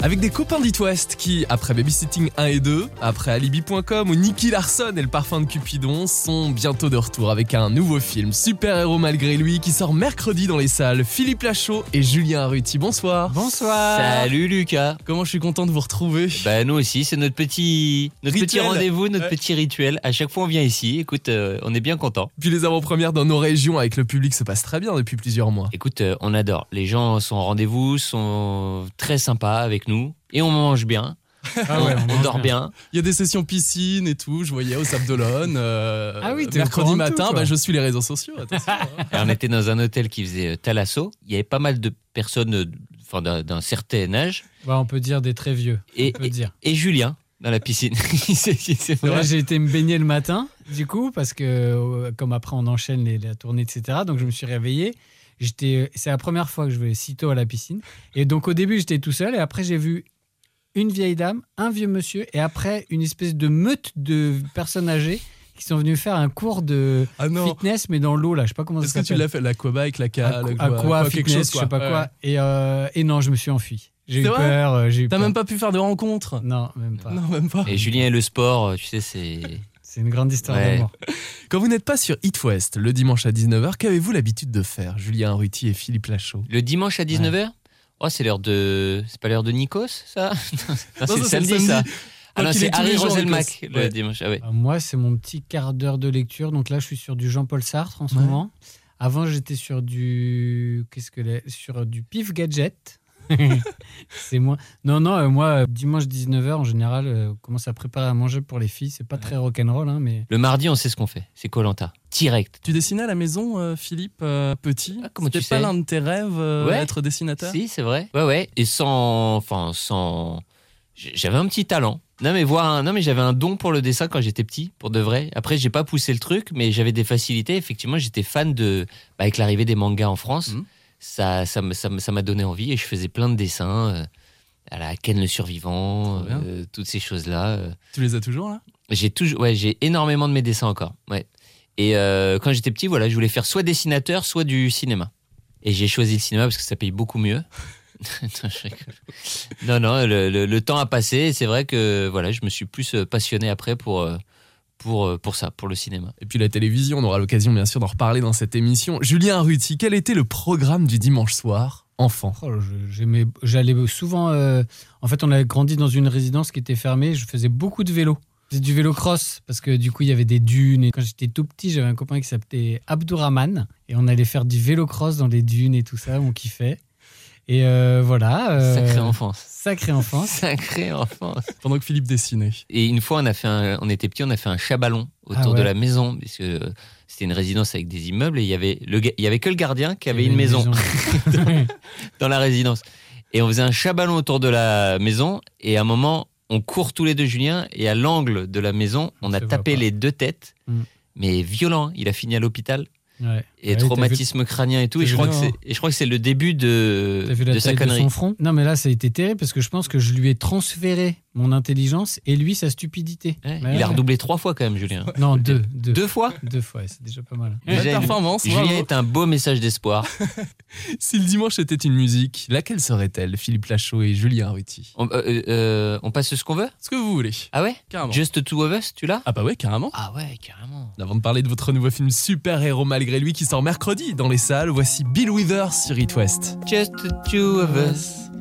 Avec des copains d'It West qui, après Babysitting 1 et 2, après Alibi.com ou Nicky Larson et le parfum de Cupidon, sont bientôt de retour avec un nouveau film, Super Héros malgré lui, qui sort mercredi dans les salles. Philippe Lachaud et Julien Arruti, bonsoir. Bonsoir. Salut Lucas. Comment je suis content de vous retrouver. Bah nous aussi, c'est notre petit notre petit rendez-vous, notre Ouais. petit rituel. À chaque fois on vient ici. Écoute, euh, on est bien content. Puis les avant-premières dans nos régions avec le public se passent très bien depuis plusieurs mois. Écoute, euh, on adore. Les gens sont au rendez-vous, sont très sympas avec nous et on mange bien. Ah ouais, on, dort bien. Il y a des sessions piscine et tout, je voyais au Sable d'Olonne. euh, Ah oui, mercredi matin, tout, bah, je suis les réseaux sociaux. attention, hein. On était dans un hôtel qui faisait euh, Thalasso. Il y avait pas mal de personnes, euh, enfin d'un certain âge, Ouais, on peut dire des très vieux. et, On peut et, dire. et Julien dans la piscine. J'ai été me baigner le matin, du coup, parce que euh, comme après on enchaîne les, la tournée, etc. Donc je me suis réveillé. J'étais, c'est la première fois que je vais si tôt à la piscine. Et donc au début j'étais tout seul et après j'ai vu une vieille dame, un vieux monsieur et après une espèce de meute de personnes âgées qui sont venues faire un cours de Ah fitness mais dans l'eau là, je sais pas comment est-ce ça que tu s'appelle. l'as fait L'aquabike, la ca- Aqua, quelque fitness, chose, je sais pas Ouais, quoi. ouais. Et, euh, et non, je me suis enfui. J'ai eu peur. euh, T'as même pas pu faire de rencontre Non, même pas. Non, même pas. Et Julien et le sport, tu sais, c'est. C'est une grande histoire Ouais. d'amour. Quand vous n'êtes pas sur It West le dimanche à 19h, qu'avez-vous l'habitude de faire, Julien Arruti et Philippe Lachaud? Le dimanche à 19h Oh, c'est l'heure de. C'est pas l'heure de Nikos, ça? Non, c'est le samedi, ça. samedi. Ah non, c'est Harry Roselmack le Ouais. dimanche. Ah ouais. Euh, Moi, c'est mon petit quart d'heure de lecture. Donc là, je suis sur du Jean-Paul Sartre en ce Ouais. moment. Avant, j'étais sur du. Qu'est-ce que Sur du Pif Gadget. C'est moi. Non, non, euh, moi, euh, dimanche 19h, en général, euh, on commence à préparer à manger pour les filles. C'est pas très rock'n'roll, hein, mais. Le mardi, on sait ce qu'on fait. C'est Colanta. Direct. Tu dessinais à la maison, euh, Philippe, euh, petit? Ah, comment C'était tu pas sais? l'un de tes rêves, euh, Ouais. être dessinateur? Si, c'est vrai. Ouais, ouais. Et sans. Enfin, sans. J'avais un petit talent. Non mais voir un- non mais j'avais un don pour le dessin quand j'étais petit pour de vrai. Après j'ai pas poussé le truc mais j'avais des facilités. Effectivement j'étais fan de bah, avec l'arrivée des mangas en France. Mhm. Ça ça ça m'a donné envie et je faisais plein de dessins euh, à la Ken le survivant, euh, toutes ces choses là. Tu les as toujours là? J'ai toujours, ouais, j'ai énormément de mes dessins encore. Ouais. Et euh, quand j'étais petit, voilà, je voulais faire soit dessinateur, soit du cinéma. Et j'ai choisi le cinéma parce que ça paye beaucoup mieux. Non, non, le, le- le temps a passé. et C'est vrai que voilà, je me suis plus euh, passionné après pour euh, pour euh, pour ça, pour le cinéma. Et puis la télévision, on aura l'occasion bien sûr d'en reparler dans cette émission. Julien Arruti, quel était le programme du dimanche soir, enfant? Oh, J'allais souvent. euh, En fait, on avait grandi dans une résidence qui était fermée. Je faisais beaucoup de vélo. Je faisais du vélo cross parce que du coup, il y avait des dunes. Et quand j'étais tout petit, j'avais un copain qui s'appelait Abdourahman. Et on allait faire du vélo cross dans les dunes et tout ça. On kiffait. Et euh, voilà. euh, Sacrée enfance. Sacrée enfance. Sacrée enfance. Pendant que Philippe dessinait. Et une fois, on a fait un, on était petit, on a fait un chabalon autour Ah ouais. de la maison parce que euh, c'était une résidence avec des immeubles et il y avait le, il y avait que le gardien qui avait une maison. maison. dans la résidence. Et on faisait un chabalon autour de la maison. Et à un moment, on court tous les deux, Julien. Et à l'angle de la maison, on a tapé les deux têtes. Mm. Mais violent. Il a fini à l'hôpital. Ouais. Et Ouais, vu- traumatisme crânien et tout. Et je, crois que c'est, et je crois que c'est le début de, T'as vu la de sa de connerie. son front? Non, mais là, ça a été terrible parce que je pense que je lui ai transféré mon intelligence et lui sa stupidité. Ouais, Ouais, il a ouais. redoublé trois fois quand même, Julien. Non, deux. Deux, Deux fois Deux fois, c'est déjà pas mal. Déjà, performance, Julien bravo. est un beau message d'espoir. Si le dimanche était une musique, laquelle serait-elle, Philippe Lachaud et Julien Arruti On, euh, euh, on passe ce qu'on veut? Ce que vous voulez. Ah ouais? Carrément. Just Two of Us, tu l'as? Ah bah ouais, carrément. Ah ouais, carrément. Avant de parler de votre nouveau film Super Héros malgré lui qui sort mercredi dans les salles, voici Bill Withers sur It West. Just the two of us.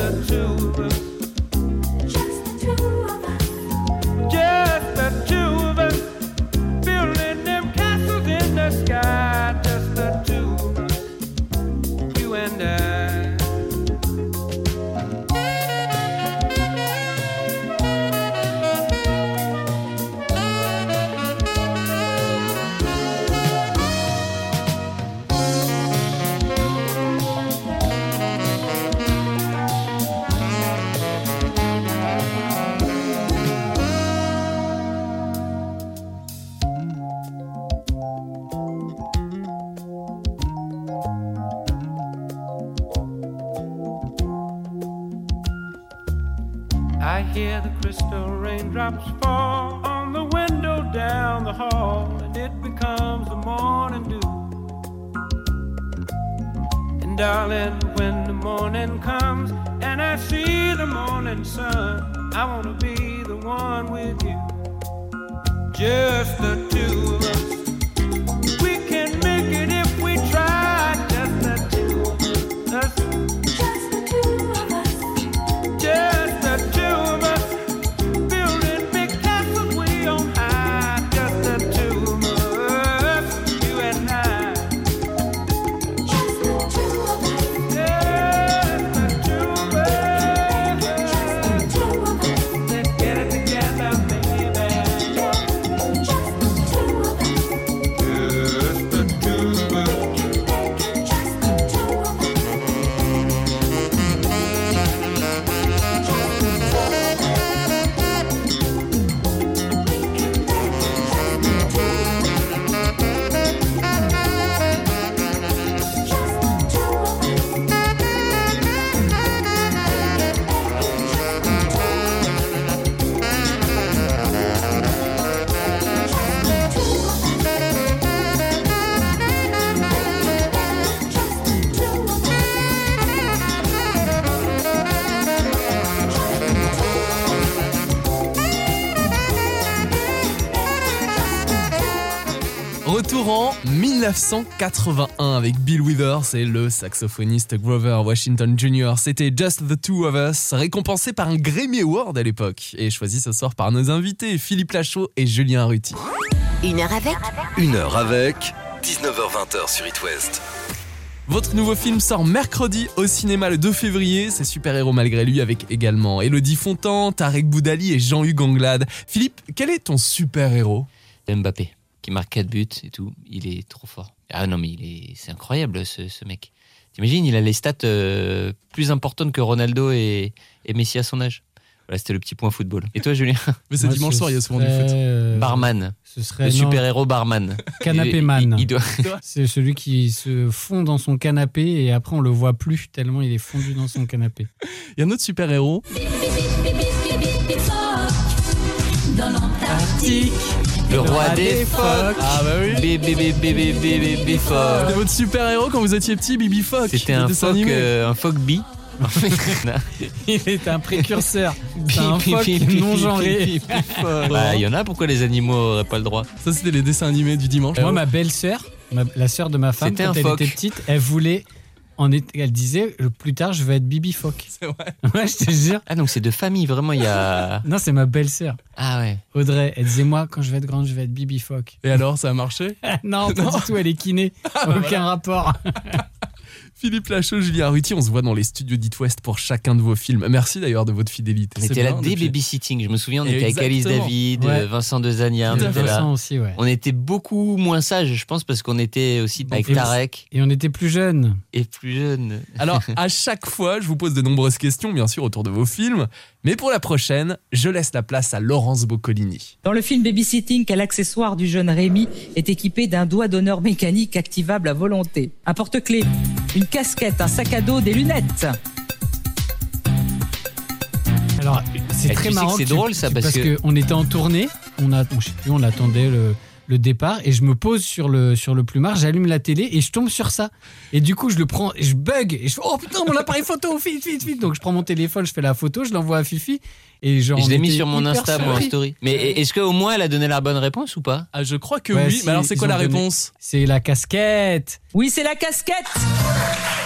the two I wanna be the one with you. Just the two Retour en 1981 avec Bill Withers et le saxophoniste Grover Washington Jr. C'était Just the Two of Us, récompensé par un Grammy Award à l'époque et choisi ce soir par nos invités Philippe Lachaud et Julien Ruti. Une heure avec Une heure avec 19h20 sur It West. Votre nouveau film sort mercredi au cinéma le 2 février. C'est Super Héros malgré lui avec également Elodie Fontan, Tarek Boudali et Jean-Hugues Anglade. Philippe, quel est ton super héros Mbappé, qui marque 4 buts et tout. Il est trop fort. Ah non, mais il est, c'est incroyable ce, ce mec. T'imagines, il a les stats euh, plus importantes que Ronaldo et, et Messi à son âge. Voilà, c'était le petit point football. Et toi, Julien Mais c'est dimanche ce soir, il y a souvent du foot. euh, Barman, Ce serait le super-héros barman. Canapé Il- man. il- il doit- C'est celui qui se fond dans son canapé et après on le voit plus tellement il est fondu dans son canapé. Il y a un autre super héros. Le roi des phoques. Ah bah oui. Bébé, bébé, bébé, bébé, bébé phoque. C'était votre super héros quand vous étiez petit, Bibi Fock. C'était un dessin phoque, animé. un phoque bi. Il est un précurseur. C'est un phoque non genré. Bah, il y en a, pourquoi les animaux auraient pas le droit? Ça, c'était les dessins animés du dimanche. Moi, ma belle-sœur, ma- la sœur de ma femme, C'était quand un elle phoque. était petite, elle voulait. En est- elle disait plus tard je vais être Bibi Phoque. C'est vrai. Ouais, je te jure. Ah, donc c'est de famille, vraiment, il y a. Non, c'est ma belle-sœur. Ah ouais. Audrey, elle disait moi quand je vais être grande, je vais être Bibi Phoque. Et alors, ça a marché non, pas Non. du tout, elle est kiné. Aucun rapport. Philippe Lachaud, Julien Ruti, on se voit dans les studios d'It West pour chacun de vos films. Merci d'ailleurs de votre fidélité. On était là dès depuis- babysitting. Je me souviens, on était avec Alice. David, Ouais. Vincent Dezania, on était là. Aussi, ouais. On était beaucoup moins sages, je pense, parce qu'on était aussi avec plus. Tarek Et on était plus jeunes. et plus jeunes. Alors, à chaque fois, je vous pose de nombreuses questions, bien sûr, autour de vos films. Mais pour la prochaine, je laisse la place à Laurence Boccolini. Dans le film Babysitting, quel accessoire du jeune Rémi est équipé d'un doigt d'honneur mécanique activable à volonté? Un porte-clés, une casquette, un sac à dos, des lunettes. Alors, c'est Eh, très tu sais marrant. que c'est tu- drôle, ça, tu- parce parce que- que on était en tournée, on a, on, je sais plus, on attendait le, le départ et je me pose sur le sur le plumard, j'allume la télé et je tombe sur ça. Et du coup, je le prends, et je bug et je fais oh putain mon appareil photo, vite vite vite. Donc je prends mon téléphone, je fais la photo, je l'envoie à Fifi Et genre, je l'ai mis sur mon Insta, moi, en story. Mais est-ce qu'au moins elle a donné la bonne réponse ou pas? Ah, je crois que Ouais, oui. si, mais alors, c'est quoi la donné- réponse? C'est la casquette. Oui, c'est la casquette.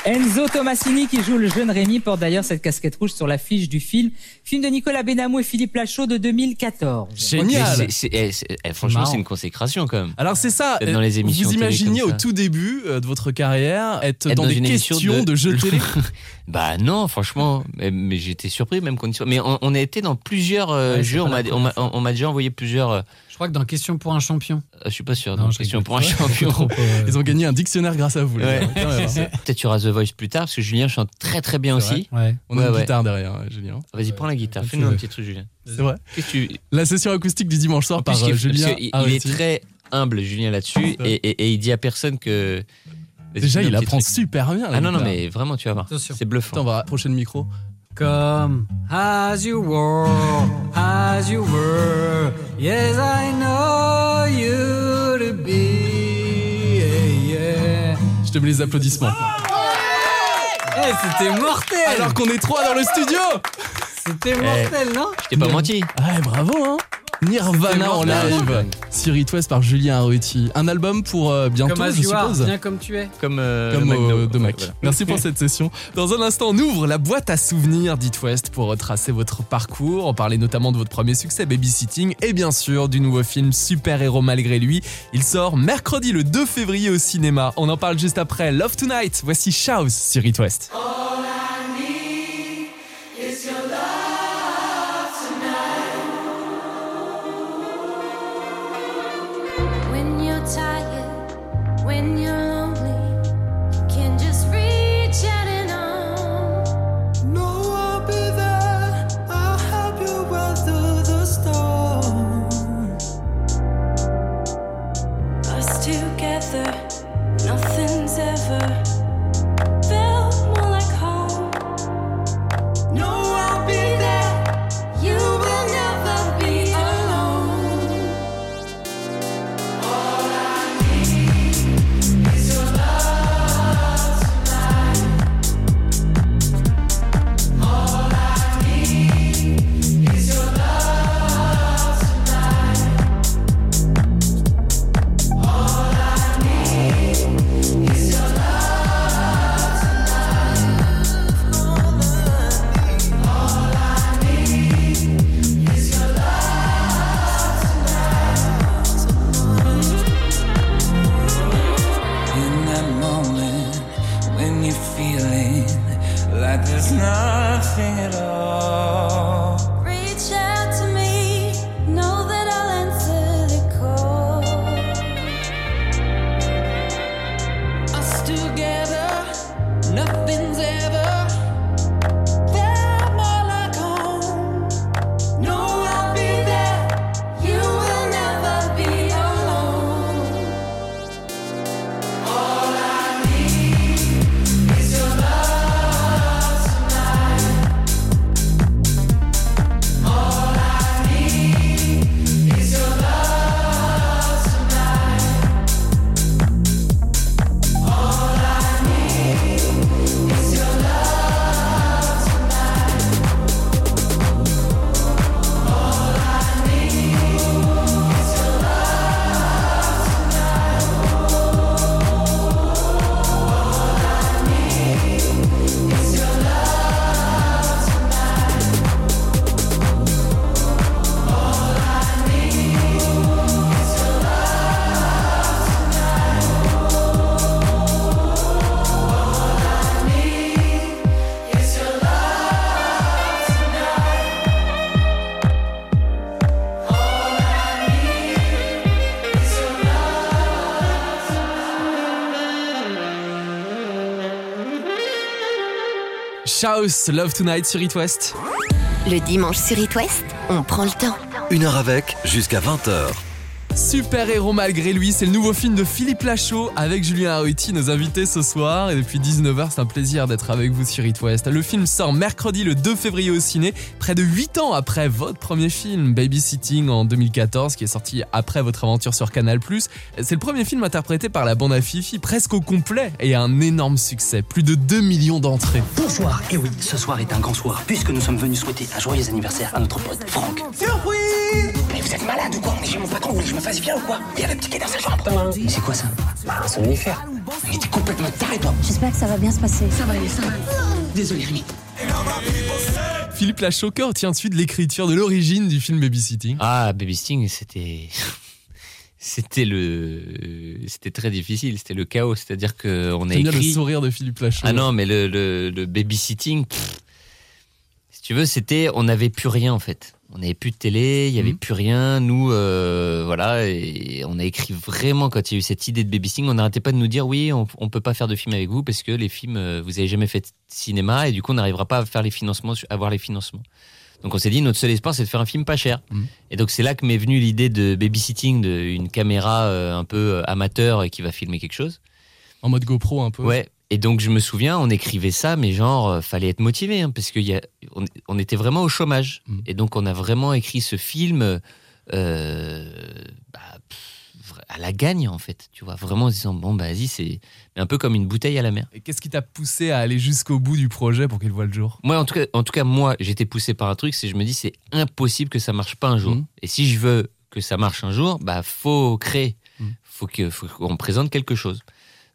Enzo Tomasini, qui joue le jeune Rémi, porte d'ailleurs cette casquette rouge sur l'affiche du film. Film de Nicolas Benamou et Philippe Lachaud de 2014. Génial. Eh, eh, Franchement, c'est une consécration quand même. Alors c'est ça, Être dans les euh, émissions vous comme au tout début euh, de votre carrière être, Être dans, dans des questions de, de- jeux télé Bah non, franchement, mais, mais j'étais surpris même qu'on. Mais on, on a été dans plusieurs euh, Ouais, jeux. on m'a déjà envoyé plusieurs. Euh, Je crois que dans Question pour un champion. je suis pas sûr. Non, dans question pour un champion. trop, euh, Ils ont gagné un dictionnaire grâce à vous. Ouais. hein. Peut-être tu auras The Voice plus tard parce que Julien chante très très bien aussi. Ouais. On a une ouais. guitare derrière, ouais, Julien. Vas-y, prends la guitare. Fais-nous un petit truc, Julien. C'est vrai. Tu La session acoustique du dimanche soir par il, euh, Julien il est très humble, Julien, là-dessus, et, et- et il dit à personne que. Déjà, il apprend super bien. Ah non, non, mais vraiment, tu vas voir. C'est bluffant. Attends, on va rapprocher le micro. Come as you were, as you were. Yes, I know you to be. Yeah, yeah. Je te mets les applaudissements. Eh, c'était mortel. Alors qu'on est trois dans le studio C'était mortel, non? Je t'ai pas menti. Ah, bravo, hein Nirvana en live sur It West par Julien Arruti. Un album pour euh, bientôt, Comme je suppose. bien comme tu es. Comme, euh, Comme au- de Mac. Ouais, voilà. Merci pour cette session. Dans un instant, on ouvre la boîte à souvenirs d'It West pour retracer votre parcours. On parlait notamment de votre premier succès, Babysitting, et bien sûr du nouveau film Super Héros Malgré lui. Il sort mercredi le 2 février au cinéma. On en parle juste après. Love Tonight. Voici Shouse sur It West. Shouse, Love Tonight sur It West. Le dimanche sur It West, on prend le temps. Une heure avec, jusqu'à 20h. Super héros malgré lui, c'est le nouveau film de Philippe Lachaud avec Julien Arruti, nos invités ce soir. Et depuis 19h, c'est un plaisir d'être avec vous sur It West. Le film sort mercredi le 2 février au ciné, près de 8 ans après votre premier film, Babysitting en 2014, qui est sorti après votre aventure sur Canal+. C'est le premier film interprété par la bande à Fifi, presque au complet, et un énorme succès. Plus de 2 millions d'entrées. Bonsoir, et oui, ce soir est un grand soir, puisque nous sommes venus souhaiter un joyeux anniversaire à notre pote Franck. Surprise êtes malade ou quoi On est chez mon patron, vous voulez que je me fasse bien ou quoi Il y a le petit dans sa chambre. C'est quoi ça Bah, un somnifère. Il était complètement taré, toi. J'espère que ça va bien se passer. Ça va aller, ça va. Désolé, Rémi. Philippe Lachaud, que retient-tu de l'écriture, de l'origine du film Babysitting Ah, Baby Sting, c'était. C'était le. C'était très difficile, c'était le chaos. C'est-à-dire qu'on a J'aime bien le écrit. sourire de Philippe Lachaud. Ah non, mais le, le, le babysitting, pff, si tu veux, c'était. On n'avait plus rien en fait. On n'avait plus de télé, il n'y avait Mhm. plus rien. Nous, euh, voilà, et on a écrit vraiment quand il y a eu cette idée de babysitting. On n'arrêtait pas de nous dire oui, on, on peut pas faire de film avec vous parce que les films, euh, vous avez jamais fait de cinéma et du coup, on n'arrivera pas à faire les financements, à avoir les financements. Donc on s'est dit, notre seul espoir, c'est de faire un film pas cher. Mhm. Et donc c'est là que m'est venue l'idée de babysitting, d'une caméra euh, un peu amateur qui va filmer quelque chose. En mode GoPro un peu. Ouais. Et donc je me souviens, on écrivait ça, mais genre euh, fallait être motivé hein, parce a, on, était vraiment au chômage. Mm. Et donc on a vraiment écrit ce film euh, bah, pff, à la gagne en fait. Tu vois, vraiment en se disant bon bah vas-y c'est un peu comme une bouteille à la mer. Et qu'est-ce qui t'a poussé à aller jusqu'au bout du projet pour qu'il voit le jour? Moi en tout cas, en tout cas moi j'étais poussé par un truc, c'est je me dis c'est impossible que ça marche pas un jour. Mm. Et si je veux que ça marche un jour, bah faut créer, Mm. faut qu'on présente quelque chose.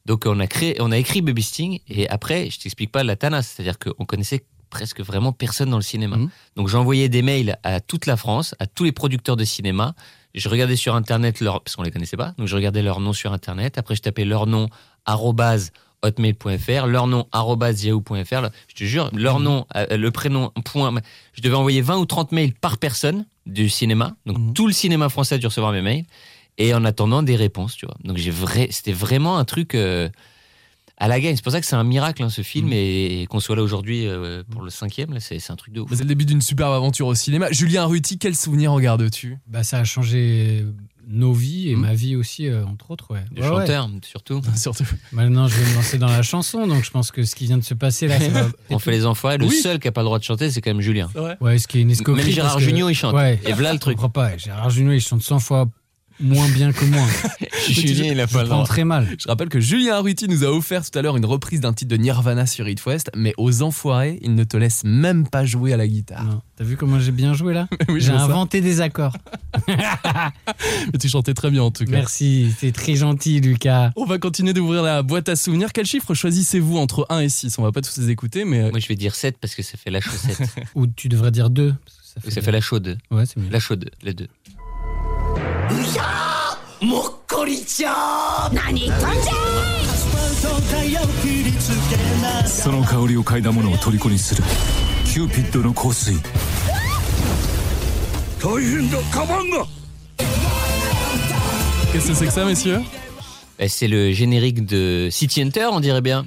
Donc on a créé, on a écrit Baby Sting et après je t'explique pas la tanasse, c'est-à-dire qu'on connaissait presque vraiment personne dans le cinéma. Mhm. Donc j'envoyais des mails à toute la France, à tous les producteurs de cinéma. Je regardais sur internet leur parce qu'on les connaissait pas, donc je regardais leur nom sur internet. Après je tapais leur nom arrobase hotmail.fr, leur nom yahoo.fr. Je te jure, leur nom, euh, le prénom, point. Je devais envoyer 20 ou 30 mails par personne du cinéma. Donc Mhm. tout le cinéma français a dû recevoir mes mails. Et en attendant des réponses, tu vois. Donc j'ai vrai, c'était vraiment un truc euh, à la gagne. C'est pour ça que c'est un miracle hein, ce film Mhm. et, et qu'on soit là aujourd'hui euh, pour le cinquième, là, c'est c'est un truc de ouf. C'est le début d'une superbe aventure au cinéma. Julien Ruti, quel souvenir regardes-tu Bah, ça a changé nos vies et Mhm. ma vie aussi, euh, entre autres. Ouais. Le Ouais, ouais. chanteur, surtout. Surtout. Maintenant, je vais me lancer dans la chanson, donc je pense que ce qui vient de se passer là, ça va- On fait les enfoirés. Le Oui. seul qui a pas le droit de chanter, c'est quand même Julien. Ouais, ce qui est une escroquerie. Même Gérard que- Jugnot, il chante. Ouais. Et voilà le Je truc. comprends pas. Gérard Jugnot, il chante 100 fois moins bien que moi. Julien, il a Je pas le très mal. Je rappelle que Julien Arruti nous a offert tout à l'heure une reprise d'un titre de Nirvana sur It West, mais aux enfoirés, il ne te laisse même pas jouer à la guitare. T'as vu comment j'ai bien joué là Oui, J'ai ça. inventé des accords. Mais tu chantais très bien en tout cas. Merci, c'est très gentil, Lucas. On va continuer d'ouvrir la boîte à souvenirs. Quel chiffre choisissez-vous entre 1 et 6 On va pas tous les écouter, mais euh, Moi, je vais dire 7 parce que ça fait la chaussette. Ou tu devrais dire deux. parce que ça fait la chaude. Ouais, c'est mieux. La chaude, les deux. Mokori-chan その香りを嗅いだ者を虜にするキューピッドの香水大変だカバンが qu'est-ce que c'est que ça, messieurs Bah, c'est le générique de City Hunter, on dirait bien.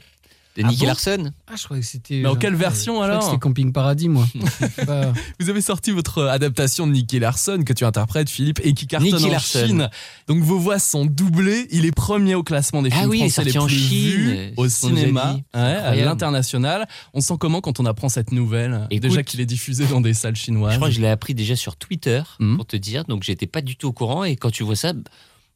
De Ah Nicky bon Larson. Ah, je croyais que c'était. Mais en genre- quelle version, je alors que C'était Camping Paradis, moi. Vous avez sorti votre adaptation de Nicky Larson que tu interprètes, Philippe, et qui cartonne Nicky en Larson. Chine. Donc vos voix sont doublées. Il est premier au classement des Ah films oui, il est français les sorti plus en Chine, vus c'est au cinéma, ouais, à l'international. On sent comment quand on apprend cette nouvelle Écoute, Déjà qu'il est diffusé dans des salles chinoises. Je crois que je l'ai appris déjà sur Twitter, Mhm. pour te dire. Donc, j'étais pas du tout au courant. Et quand tu vois ça,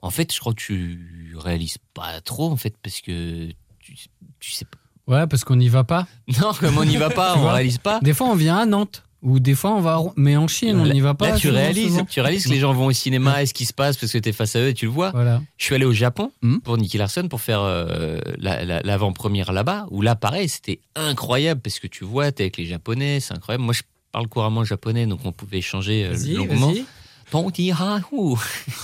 en fait, je crois que tu réalises pas trop, en fait, parce que tu, tu sais pas. Ouais, parce qu'on n'y va pas. Non, comme on n'y va pas, Tu on vois réalise pas. Des fois, on vient à Nantes. Ou des fois, on va. Mais en Chine, on n'y va pas. Là, tu souvent, réalises, souvent. tu réalises que les gens vont au cinéma et ce qui se passe parce que tu es face à eux et tu le vois. Voilà. Je suis allé au Japon Mhm. pour Nicky Larson pour faire euh, la- la- l'avant-première là-bas, où là, pareil, c'était incroyable parce que tu vois, t'es avec les Japonais, c'est incroyable. Moi, je parle couramment japonais, donc on pouvait échanger euh, longuement. Tonti hahu.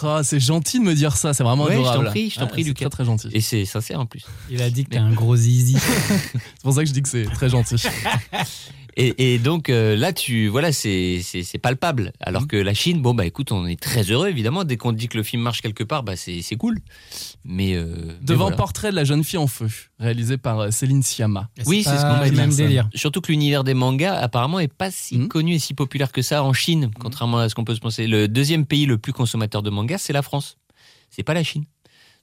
Ah, c'est gentil de me dire ça, c'est vraiment Ouais, je t'en adorable. prie, je t'en prie, c'est Lucas. Très très gentil. Et c'est sincère en plus. Il a dit que t'es un gros zizi. C'est pour ça que je dis que c'est très gentil. Et, et donc euh, là, tu voilà, c'est palpable. Alors que la Chine, bon bah écoute, on est très heureux évidemment. Dès qu'on dit que le film marche quelque part, bah c'est c'est cool. Mais euh, mais Devant voilà. Portrait de la jeune fille en feu, réalisé par euh, Céline Sciamma. Oui, c'est ce qu'on m'a le dit. même délire. Surtout que l'univers des mangas apparemment est pas si Mhm. connu et si populaire que ça en Chine, contrairement à ce qu'on peut se penser. Le deuxième pays le plus consommateur de mangas, c'est la France. c'est pas la Chine.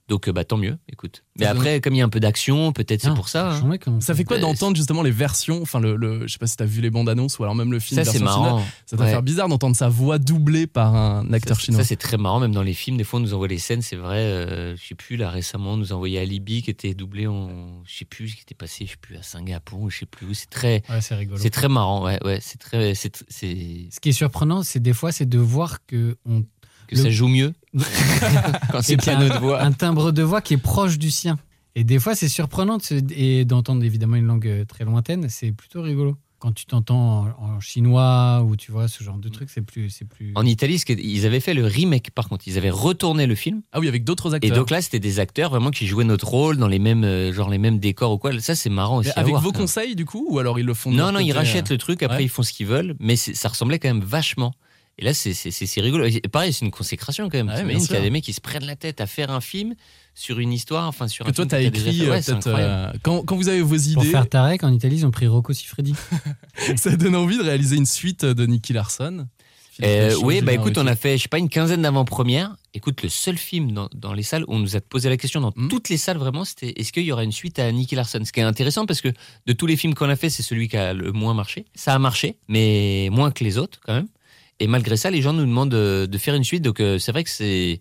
Donc euh, bah tant mieux, écoute. Mais Ça donne- après, comme il y a un peu d'action, peut-être c'est pour ça. hein. Ça fait quoi Euh, d'entendre justement les versions Enfin, le, le- je sais pas si t'as vu les bandes annonces ou alors même le film. Ça c'est marrant. Ça doit Ouais. faire bizarre d'entendre sa voix doublée par un acteur Ça, chinois. Ça, c'est très marrant, même dans les films. Des fois, on nous envoie les scènes, c'est vrai. euh, je sais plus, là, récemment, on nous a envoyé Alibi qui était doublé en. Je sais plus, qui était passé, je sais plus, à Singapour, ou je sais plus où. C'est très. Ouais, c'est rigolo. C'est très marrant, ouais, ouais. C'est très. c'est- c'est- Ce qui est surprenant, c'est des fois, c'est de voir que on Que Le- ça joue mieux quand c'est et a notre voix. un timbre de voix qui est proche du sien. Et des fois, c'est surprenant de se- et d'entendre évidemment une langue euh, très lointaine. C'est plutôt rigolo. Quand tu t'entends en, en chinois ou tu vois ce genre de truc, c'est plus, c'est plus. En Italie, ils avaient fait le remake, par contre. Ils avaient retourné le film. Ah oui, avec d'autres Et acteurs. donc là, c'était des acteurs vraiment qui jouaient notre rôle dans les mêmes, euh, genre les mêmes décors ou quoi. Ça, c'est marrant aussi. Mais à avec voir, vos conseils du coup Ou alors ils le font de Non, non, ils rachètent euh, le truc, après ouais. ils font ce qu'ils veulent, mais ça ressemblait quand même vachement. Et là, c'est- rigolo. Et pareil, c'est une consécration quand même. Ouais, bien qu'il y a des mecs qui se prennent la tête à faire un film sur une histoire, enfin sur Que un toi, film t'as déjà écrit euh, Ouais, euh, quand, quand vous avez vos Pour idées, faire Tarek, en Italie, ils ont pris Rocco Siffredi. ça donne envie de réaliser une suite de Nicky Larson. Euh, oui, bah écoute, on a fait, je sais pas, une quinzaine d'avant-premières. Écoute, le seul film dans, dans les salles où on nous a posé la question, dans Hmm. toutes les salles vraiment, c'était est-ce qu'il y aura une suite à Nicky Larson? Ce qui est intéressant parce que de tous les films qu'on a fait, c'est celui qui a le moins marché. Ça a marché, mais moins que les autres quand même. Et malgré ça, les gens nous demandent de, de faire une suite. Donc euh, c'est vrai que c'est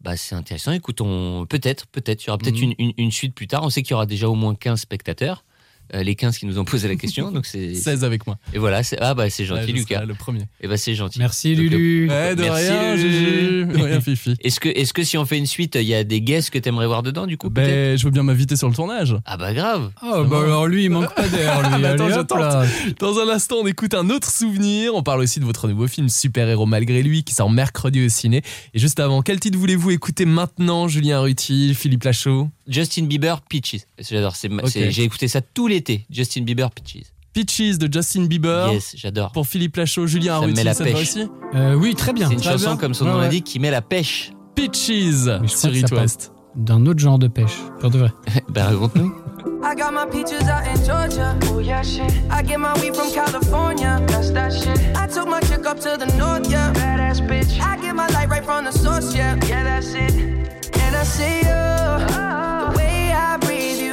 bah, c'est intéressant. Écoute, on... peut-être, peut-être, il y aura peut-être une, une- une suite plus tard. On sait qu'il y aura déjà au moins 15 spectateurs. Euh, les 15 qui nous ont posé la question. donc c'est 16 avec moi. Et voilà, c'est ah bah Ouais, gentil Lucas. Le premier. Et bah c'est gentil. Merci Donc, Lulu. Ouais, de Merci, rien, Lulu. De rien, Fifi. Est-ce que, est-ce que si on fait une suite, il y a des guests que t'aimerais voir dedans, du coup Ben, je veux bien m'inviter sur le tournage. Ah bah grave Oh, bah alors lui, il manque pas d'air. Dans un instant, on écoute un autre souvenir. On parle aussi de votre nouveau film Super Héros Malgré lui qui sort mercredi au ciné. Et juste avant, quel titre voulez-vous écouter maintenant, Julien Ruti, Philippe Lachaud? Justin Bieber, Peaches. J'adore, c'est, Ok. c'est- j'ai écouté ça tout l'été. Justin Bieber, Peaches. Peaches de Justin Bieber. Yes, j'adore. Pour Philippe Lachaud, Julien Ça me Arruti, met la ça pêche. aussi Euh, oui, très bien. C'est une Très chanson, bien. comme son Ouais, nom ouais. l'indique, qui met la pêche. Peaches sur It ça West. D'un autre genre de pêche. Pour de vrai. bah raconte-nous. I got my peaches out in Georgia. Oh yeah, shit. I get my weed from California. That's that shit. I took my chick up to the north, yeah. Badass bitch. I get my light right from the source, yeah. Yeah, that's it. And I see you. The way I breathe you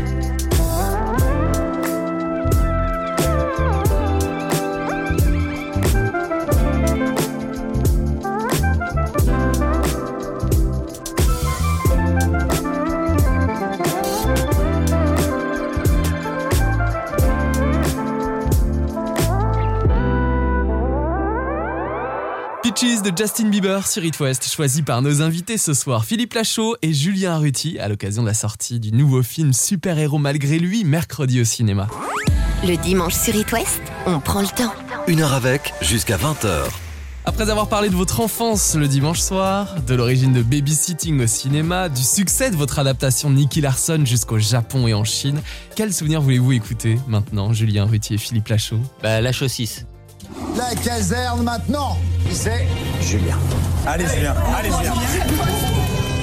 De Justin Bieber sur It West, choisi par nos invités ce soir, Philippe Lachaud et Julien Arruti, à l'occasion de la sortie du nouveau film Super Héros malgré lui, mercredi au cinéma. Le dimanche sur It West, on prend le temps. Une heure avec, jusqu'à 20h. Après avoir parlé de votre enfance le dimanche soir, de l'origine de Babysitting au cinéma, du succès de votre adaptation de Nicky Larson jusqu'au Japon et en Chine, quels souvenirs voulez-vous écouter maintenant, Julien Arruti et Philippe Lachaud? Bah, la saucisse. La caserne maintenant C'est Julien. Allez Julien, allez Julien.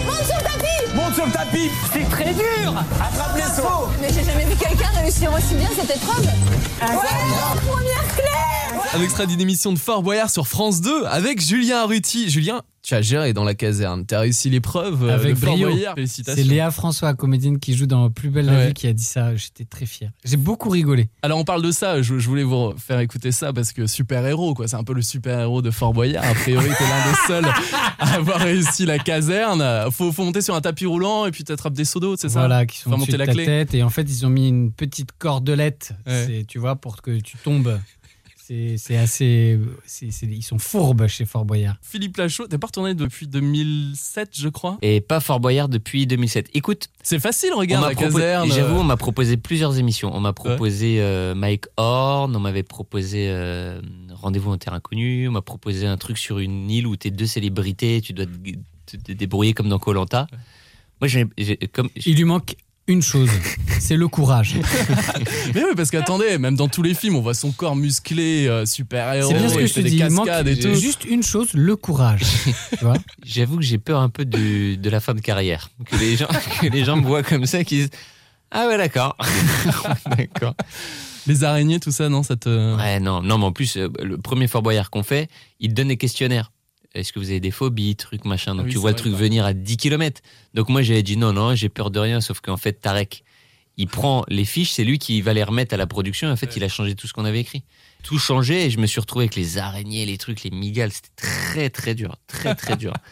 Monte sur le tapis Monte sur le tapis C'est très dur Attrape les sauts Mais j'ai jamais vu quelqu'un réussir aussi bien cette épreuve Ouais Première clé Un extrait d'une émission de Fort Boyard sur France 2 avec Julien Arruti. Julien, tu as géré dans la caserne, tu as réussi l'épreuve euh, Avec de Fort brio. Boyard. C'est. Léa François, comédienne qui joue dans Plus belle la Ouais. vie, qui a dit ça. J'étais très fier. J'ai beaucoup rigolé. Alors on parle de ça, je, je voulais vous faire écouter ça parce que super héros quoi, c'est un peu le super héros de Fort Boyard. A priori t'es l'un des seuls à avoir réussi la caserne. Faut, faut monter sur un tapis roulant et puis t'attrapes des seaux d'eau, c'est ça? Voilà, qui sont monter de la ta clé. tête. Et en fait, ils ont mis une petite cordelette, Ouais. c'est- tu vois, pour que tu tombes. C'est assez. ils sont fourbes chez Fort Boyard. Philippe Lachaud, t'es pas retourné depuis 2007 je crois? Et pas Fort Boyard depuis 2007. Écoute, C'est facile, regarde la propo- caserne. J'avoue, on m'a proposé plusieurs émissions. On m'a proposé euh, Mike Horn, on m'avait proposé euh, Rendez-vous en terre inconnue, on m'a proposé un truc sur une île où t'es deux célébrités, tu dois te, te débrouiller comme dans Colanta. Moi, j'ai, j'ai- comme Il lui manque une chose c'est le courage. Mais oui, parce qu'attendez, même dans tous les films, on voit son corps musclé, euh, super héros, C'est bien ce que il je te des dis. Il manque cascades et tout. juste une chose le courage. tu vois J'avoue que j'ai peur un peu de la fin de carrière. Que les gens, que les gens me voient comme ça, qu'ils disent Ah ouais, d'accord. d'accord. Les araignées, tout ça, non ça te... Ouais, non, non, mais en plus, euh, le premier Fort Boyard qu'on fait, il donne des questionnaires. Est-ce que vous avez des phobies, trucs, machin? Donc Ah oui, tu vois le truc venir à 10 km. Donc moi, j'avais dit non, non, j'ai peur de rien, sauf qu'en fait, Tarek, il prend les fiches, c'est lui qui va les remettre à la production. En fait, il a changé tout ce qu'on avait écrit. Tout changé et je me suis retrouvé avec les araignées, les trucs, les migales. C'était très, très dur. Très, très dur.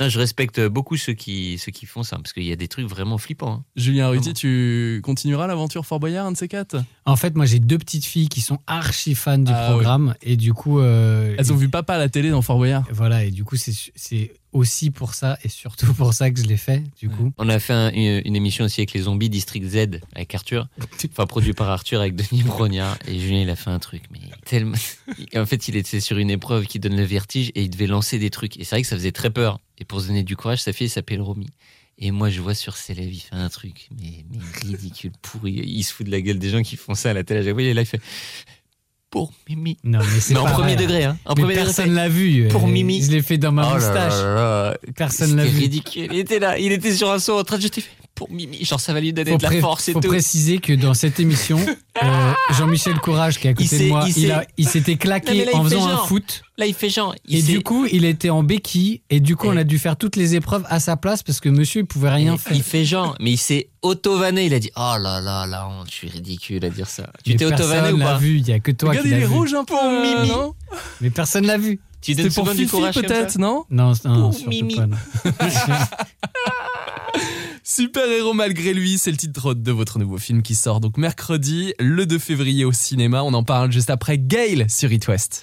Non, je respecte beaucoup ceux qui, ceux qui font ça, parce qu'il y a des trucs vraiment flippants. hein. Julien Ruti, tu continueras l'aventure Fort Boyard, un de ces quatre? En fait, moi, j'ai deux petites filles qui sont archi fans du Ah, programme. Et du coup. euh, Elles ont vu papa à la télé dans Fort Boyard. Voilà, et du coup, c'est c'est aussi pour ça et surtout pour ça que je l'ai fait, du coup. On a fait un- une, une émission aussi avec les zombies District Z avec Arthur, enfin produit par Arthur avec Denis Brognard et Julien il a fait un truc mais tellement en fait il était sur une épreuve qui donne le vertige et il devait lancer des trucs. Et c'est vrai que ça faisait très peur. Et pour se donner du courage sa fille s'appelle Romy. Et moi je vois sur ses lèvres il fait un truc mais, mais ridicule pourri. Il se fout de la gueule des gens qui font ça à la télé. Fois, il est là il fait pour Mimi Non, mais c'est en premier degré, hein. En Mais premier personne l'a vu. Pour euh, Mimi. Je l'ai fait dans ma Oh moustache. là là. Personne l'a vu. ridicule. Il était là, il était sur un saut en train de jeter pour Mimi. Genre, ça va lui donner Faut, de la force et faut tout. préciser que dans cette émission, euh, Jean-Michel Courage, qui est à Il côté de moi, il il, il s'était claqué là, il en faisant un foot. Là, il fait genre. il Et du coup, il était en béquille. Et du coup, on a dû faire toutes les épreuves à sa place parce que monsieur, il pouvait rien il, faire. il fait genre, mais il s'est auto-vanné. Il a dit Oh là là, la honte, je suis ridicule à dire ça. Tu t'es auto-vanné personne ou l'a pas vu, il y a que toi Regarde, qui il l'as est vu. rouge un peu, Pour euh, Mimi. non Mais personne l'a vu. Tu donnes C'était pour Fifi peut-être, non Non, non, Pour surtout Mimi. pas. non. Super héros malgré lui, c'est le titre de votre nouveau film qui sort donc mercredi, le 2 février au cinéma. On en parle juste après Gail sur It West.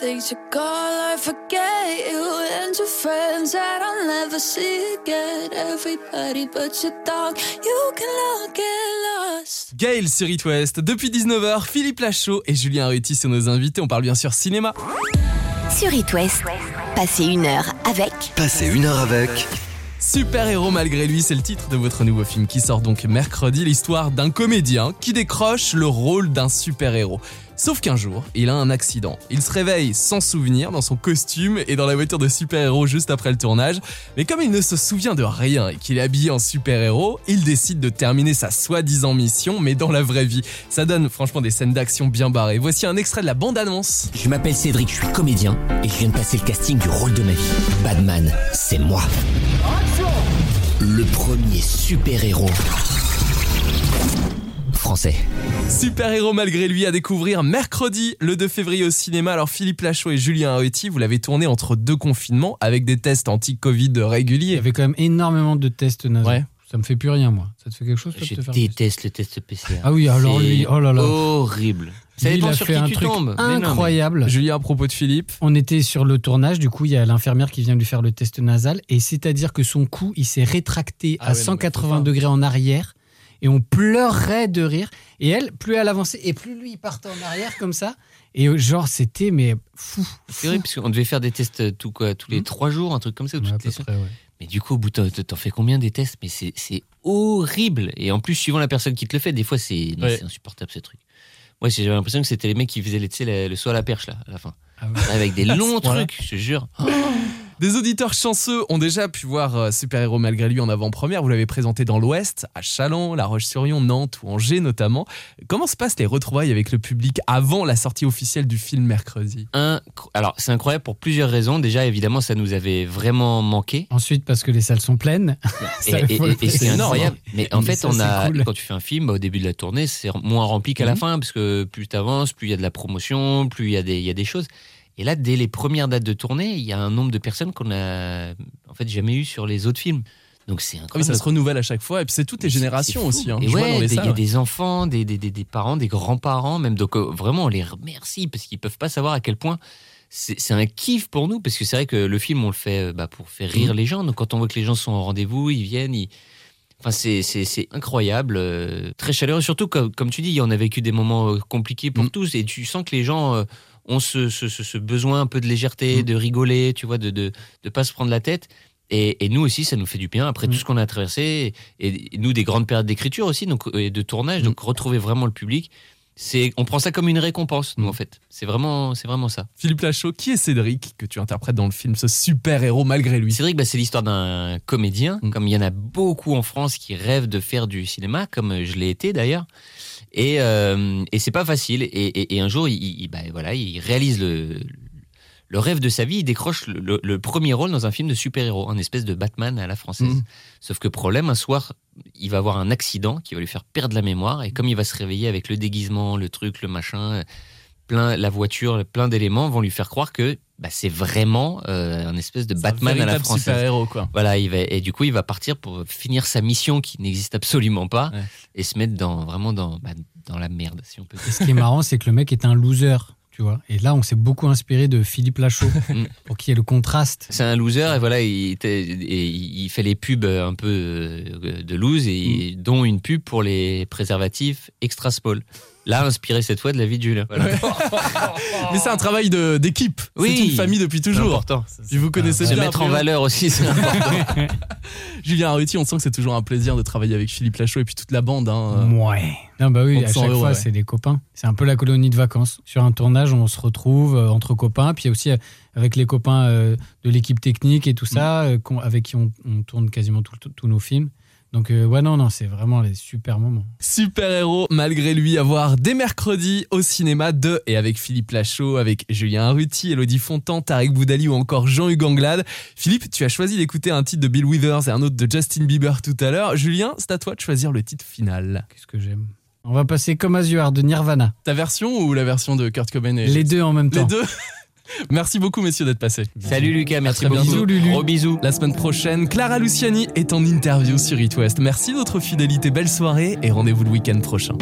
things you call I forget you and your friends that I'll never see again. Everybody but your dog, you can all get lost. Gail sur It West. Depuis 19h, Philippe Lachaud et Julien Ruti sont nos invités. On parle bien sûr cinéma. Sur It West, passez une heure avec Passez une heure avec Super héros malgré lui, c'est le titre de votre nouveau film qui sort donc mercredi, l'histoire d'un comédien qui décroche le rôle d'un super héros. Sauf qu'un jour, il a un accident. Il se réveille sans souvenir dans son costume et dans la voiture de super-héros juste après le tournage. Mais comme il ne se souvient de rien et qu'il est habillé en super-héros, il décide de terminer sa soi-disant mission, mais dans la vraie vie. Ça donne franchement des scènes d'action bien barrées. Voici un extrait de la bande-annonce. Je m'appelle Cédric, je suis comédien et je viens de passer le casting du rôle de ma vie. Batman, c'est moi. Le premier super-héros français. Super héros malgré lui à découvrir mercredi le 2 février au cinéma. Alors Philippe Lachaud et Julien Arruti, vous l'avez tourné entre deux confinements avec des tests anti-Covid réguliers. Il y avait quand même énormément de tests nasaux. Ouais. Ça me fait plus rien, moi. Ça te fait quelque chose, toi, Je te faire déteste le test PCR. Ah oui, alors lui, oh là là. Horrible. Ça Lui, il a sur fait qui un tu truc tombes. Mais non, mais- incroyable. Julien, à propos de Philippe. On était sur le tournage, du coup, il y a l'infirmière qui vient lui faire le test nasal, et c'est-à-dire que son cou, il s'est rétracté Ah à ouais, non, mais 180 faut pas. degrés en arrière, et on pleurait de rire. Et elle, plus elle avançait, et plus lui, il partait en arrière comme ça. Et euh, genre, c'était, mais fou. C'est vrai, parce qu'on devait faire des tests tout, quoi, tous les trois jours, un truc comme ça. ou Ouais, toutes les semaines. près, ouais. Mais du coup, au bout, t'en fais combien des tests? Mais c'est horrible. Et en plus, suivant la personne qui te le fait, des fois, c'est Ouais. insupportable ce truc. Moi, j'ai l'impression que c'était les mecs qui faisaient sais, le, saut à la perche, là, à la fin. Ah ouais. Avec des longs trucs, je te jure. Des auditeurs chanceux ont déjà pu voir euh, Super Héros malgré lui en avant-première. Vous l'avez présenté dans l'Ouest, à Chalon, La Roche-sur-Yon, Nantes ou Angers notamment. Comment se passent les retrouvailles avec le public avant la sortie officielle du film mercredi? Incro- Alors, c'est incroyable pour plusieurs raisons. Déjà, évidemment, ça nous avait vraiment manqué. Ensuite, parce que les salles sont pleines. Et, Ça, et- faut le et- et c'est incroyable. Mais en fait, ça, on a, cool. quand tu fais un film, bah, au début de la tournée, c'est moins rempli qu'à la Mhm. fin, parce que plus tu avances, plus il y a de la promotion, plus il y, a des- il y a des choses. Et là, dès les premières dates de tournée, il y a un nombre de personnes qu'on a en fait jamais eu sur les autres films. Donc c'est Ah oui, incroyable. ça se renouvelle à chaque fois et puis c'est toutes les générations aussi. hein. Et ouais, il y a des enfants, des, des, des- des parents, des grands-parents, même. Donc euh, vraiment, on les remercie parce qu'ils peuvent pas savoir à quel point c'est un kiff pour nous. Parce que c'est vrai que le film, on le fait euh, bah, pour faire rire Mhm. les gens. Donc quand on voit que les gens sont au rendez-vous, ils viennent, ils. Enfin, c'est- incroyable, euh, très chaleureux. Surtout, comme, comme tu dis, on a vécu des moments compliqués pour Mhm. tous et tu sens que les gens euh, ont ce, ce, ce- ce besoin un peu de légèreté, de rigoler, tu vois, de, de, de pas se prendre la tête. Et, et nous aussi, ça nous fait du bien après tout ce qu'on a traversé. Et, et nous, des grandes périodes d'écriture aussi, donc, et de tournage, donc retrouver vraiment le public. C'est, on prend ça comme une récompense, nous, en fait. C'est vraiment, c'est vraiment ça. Philippe Lachaud, qui est Cédric que tu interprètes dans le film, ce super héros malgré lui? Cédric, bah, c'est l'histoire d'un comédien, Mm. comme il y en a beaucoup en France qui rêvent de faire du cinéma, comme je l'ai été d'ailleurs. Et, euh, et c'est pas facile. Et, un jour, il, il- bah, voilà, il réalise le, le rêve de sa vie. Il décroche le, le- le premier rôle dans un film de super-héros, un espèce de Batman à la française. Mm. Sauf que problème, un soir, il va avoir un accident qui va lui faire perdre la mémoire. Et comme il va se réveiller avec le déguisement, le truc, le machin, plein, la voiture, plein d'éléments vont lui faire croire que bah, c'est vraiment euh, un espèce de Batman à la française. super héros quoi. Voilà, il va, et du coup, il va partir pour finir sa mission qui n'existe absolument pas Ouais. et se mettre dans, vraiment dans, bah, dans la merde, si on peut Et dire. ce qui est marrant, c'est que le mec est un loser, tu vois. Et là, on s'est beaucoup inspiré de Philippe Lachaud Mm. pour qu'il y ait le contraste. C'est un loser et voilà, il, était- et il fait les pubs un peu euh, de lose et dont une pub pour les préservatifs extra small. Là, inspiré cette fois de la vie de Julien. Voilà. Mais c'est un travail de- d'équipe. Oui. c'est une famille depuis C'est toujours. important. Puis vous connaissez Se mettre en valeur aussi, c'est important. Julien Arruti, on sent que c'est toujours un plaisir de travailler avec Philippe Lachaud et puis toute la bande. hein. Ouais. Non, bah oui, On à chaque fois, ouais. c'est des copains. C'est un peu la colonie de vacances. Sur un tournage, on se retrouve euh, entre copains, puis aussi euh, avec les copains euh, de l'équipe technique et tout ça, qu'on- avec qui on, on tourne quasiment tous nos films. Donc, euh, ouais, non, non, c'est vraiment les super moments. Super héros, malgré lui avoir dès mercredi au cinéma de et avec Philippe Lachaud, avec Julien Arruti, Elodie Fontan, Tarek Boudali ou encore Jean-Hugues Anglade. Philippe, tu as choisi d'écouter un titre de Bill Withers et un autre de Justin Bieber tout à l'heure. Julien, c'est à toi de choisir le titre final. Qu'est-ce que j'aime? On va passer comme Are de Nirvana. Ta version ou la version de Kurt Cobain et- Les deux en même temps. Les deux Merci beaucoup messieurs d'être passés. Salut Lucas, merci beaucoup. Bisous, Lulu. Gros bisous. La semaine prochaine, Clara Luciani est en interview sur It West. Merci de votre fidélité, belle soirée et rendez-vous le week-end prochain.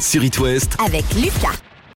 Sur It West Avec Lucas.